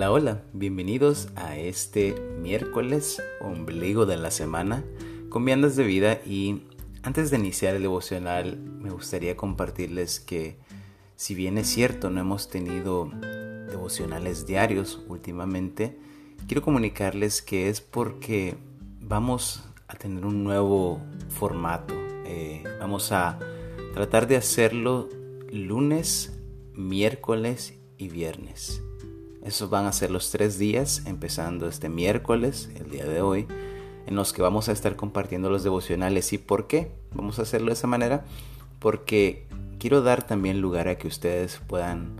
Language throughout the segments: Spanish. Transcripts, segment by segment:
Hola, hola, bienvenidos a este miércoles ombligo de la semana con viandas de vida y antes de iniciar el devocional me gustaría compartirles que si bien es cierto no hemos tenido devocionales diarios últimamente, quiero comunicarles que es porque vamos a tener un nuevo formato. Eh, vamos a tratar de hacerlo lunes, miércoles y viernes. Esos van a ser los tres días, empezando este miércoles, el día de hoy, en los que vamos a estar compartiendo los devocionales. ¿Y por qué vamos a hacerlo de esa manera? Porque quiero dar también lugar a que ustedes puedan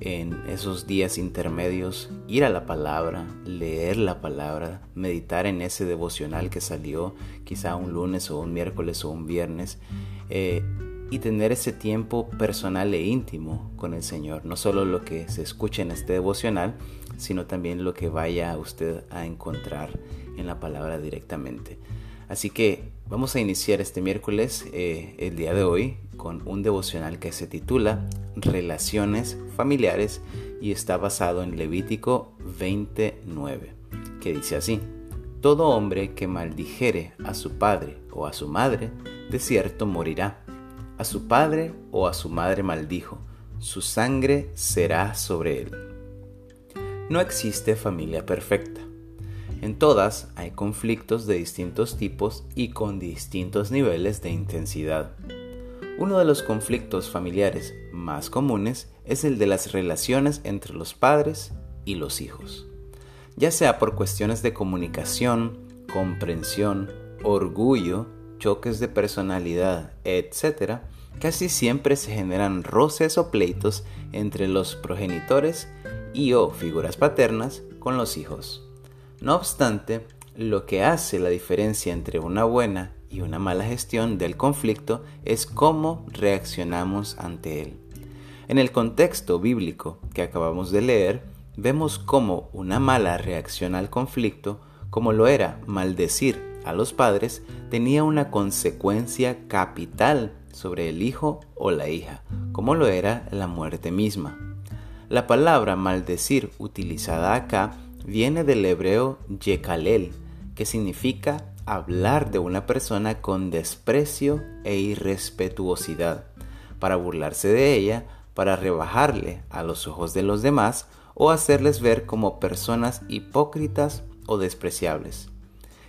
en esos días intermedios ir a la palabra, leer la palabra, meditar en ese devocional que salió quizá un lunes o un miércoles o un viernes. Eh, y tener ese tiempo personal e íntimo con el Señor. No solo lo que se escucha en este devocional, sino también lo que vaya usted a encontrar en la palabra directamente. Así que vamos a iniciar este miércoles, eh, el día de hoy, con un devocional que se titula Relaciones familiares y está basado en Levítico 29, que dice así. Todo hombre que maldijere a su padre o a su madre, de cierto morirá a su padre o a su madre maldijo, su sangre será sobre él. No existe familia perfecta. En todas hay conflictos de distintos tipos y con distintos niveles de intensidad. Uno de los conflictos familiares más comunes es el de las relaciones entre los padres y los hijos, ya sea por cuestiones de comunicación, comprensión, orgullo, choques de personalidad, etc., casi siempre se generan roces o pleitos entre los progenitores y o figuras paternas con los hijos. No obstante, lo que hace la diferencia entre una buena y una mala gestión del conflicto es cómo reaccionamos ante él. En el contexto bíblico que acabamos de leer, vemos cómo una mala reacción al conflicto, como lo era maldecir a los padres, tenía una consecuencia capital sobre el hijo o la hija, como lo era la muerte misma. La palabra maldecir utilizada acá viene del hebreo yekalel, que significa hablar de una persona con desprecio e irrespetuosidad, para burlarse de ella, para rebajarle a los ojos de los demás o hacerles ver como personas hipócritas o despreciables.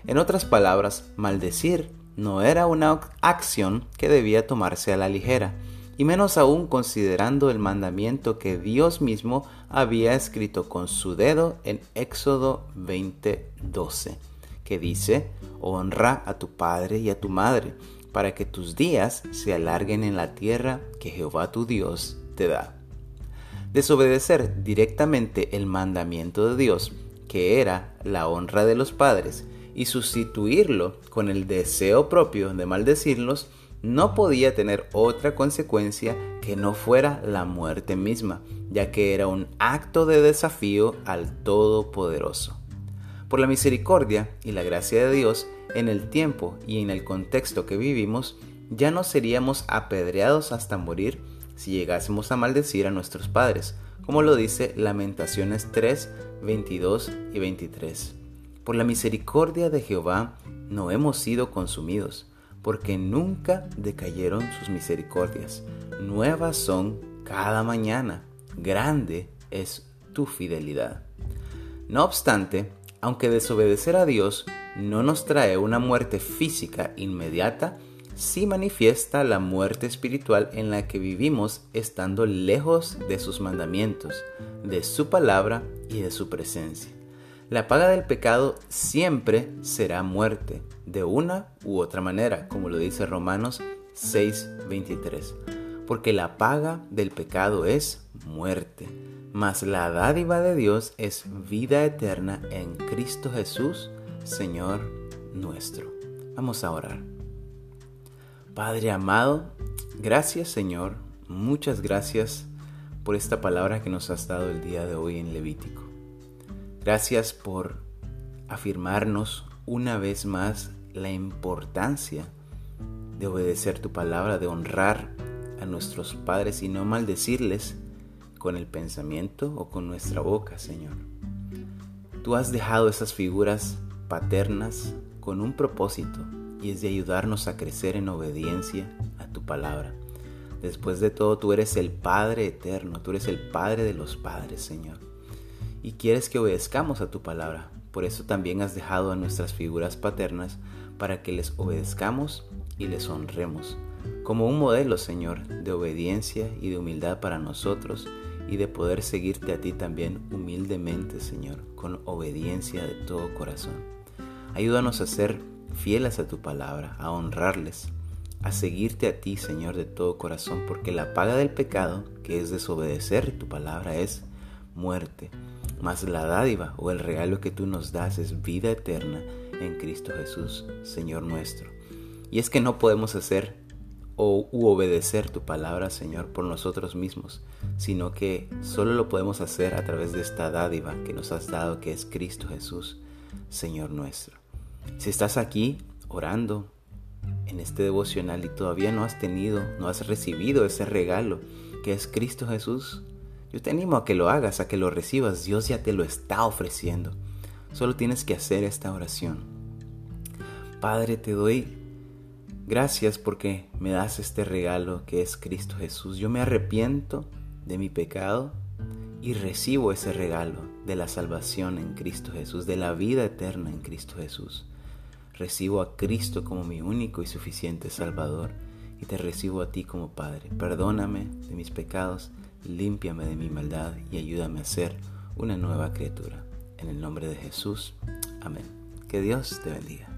En otras palabras, maldecir no era una acción que debía tomarse a la ligera, y menos aún considerando el mandamiento que Dios mismo había escrito con su dedo en Éxodo 20:12, que dice, honra a tu padre y a tu madre, para que tus días se alarguen en la tierra que Jehová tu Dios te da. Desobedecer directamente el mandamiento de Dios, que era la honra de los padres, y sustituirlo con el deseo propio de maldecirlos, no podía tener otra consecuencia que no fuera la muerte misma, ya que era un acto de desafío al Todopoderoso. Por la misericordia y la gracia de Dios, en el tiempo y en el contexto que vivimos, ya no seríamos apedreados hasta morir si llegásemos a maldecir a nuestros padres, como lo dice Lamentaciones 3, 22 y 23. Por la misericordia de Jehová no hemos sido consumidos, porque nunca decayeron sus misericordias. Nuevas son cada mañana. Grande es tu fidelidad. No obstante, aunque desobedecer a Dios no nos trae una muerte física inmediata, sí manifiesta la muerte espiritual en la que vivimos estando lejos de sus mandamientos, de su palabra y de su presencia. La paga del pecado siempre será muerte, de una u otra manera, como lo dice Romanos 6:23. Porque la paga del pecado es muerte, mas la dádiva de Dios es vida eterna en Cristo Jesús, Señor nuestro. Vamos a orar. Padre amado, gracias Señor, muchas gracias por esta palabra que nos has dado el día de hoy en Levítico. Gracias por afirmarnos una vez más la importancia de obedecer tu palabra, de honrar a nuestros padres y no maldecirles con el pensamiento o con nuestra boca, Señor. Tú has dejado esas figuras paternas con un propósito y es de ayudarnos a crecer en obediencia a tu palabra. Después de todo, tú eres el Padre eterno, tú eres el Padre de los padres, Señor. Y quieres que obedezcamos a tu palabra. Por eso también has dejado a nuestras figuras paternas para que les obedezcamos y les honremos, como un modelo, Señor, de obediencia y de humildad para nosotros y de poder seguirte a ti también humildemente, Señor, con obediencia de todo corazón. Ayúdanos a ser fieles a tu palabra, a honrarles, a seguirte a ti, Señor, de todo corazón, porque la paga del pecado, que es desobedecer tu palabra, es muerte. Mas la dádiva o el regalo que tú nos das es vida eterna en Cristo Jesús, Señor nuestro. Y es que no podemos hacer o u obedecer tu palabra, Señor, por nosotros mismos, sino que solo lo podemos hacer a través de esta dádiva que nos has dado, que es Cristo Jesús, Señor nuestro. Si estás aquí orando en este devocional y todavía no has tenido, no has recibido ese regalo que es Cristo Jesús, yo te animo a que lo hagas, a que lo recibas. Dios ya te lo está ofreciendo. Solo tienes que hacer esta oración. Padre, te doy gracias porque me das este regalo que es Cristo Jesús. Yo me arrepiento de mi pecado y recibo ese regalo de la salvación en Cristo Jesús, de la vida eterna en Cristo Jesús. Recibo a Cristo como mi único y suficiente Salvador y te recibo a ti como Padre. Perdóname de mis pecados, límpiame de mi maldad y ayúdame a ser una nueva criatura. En el nombre de Jesús. Amén. Que Dios te bendiga.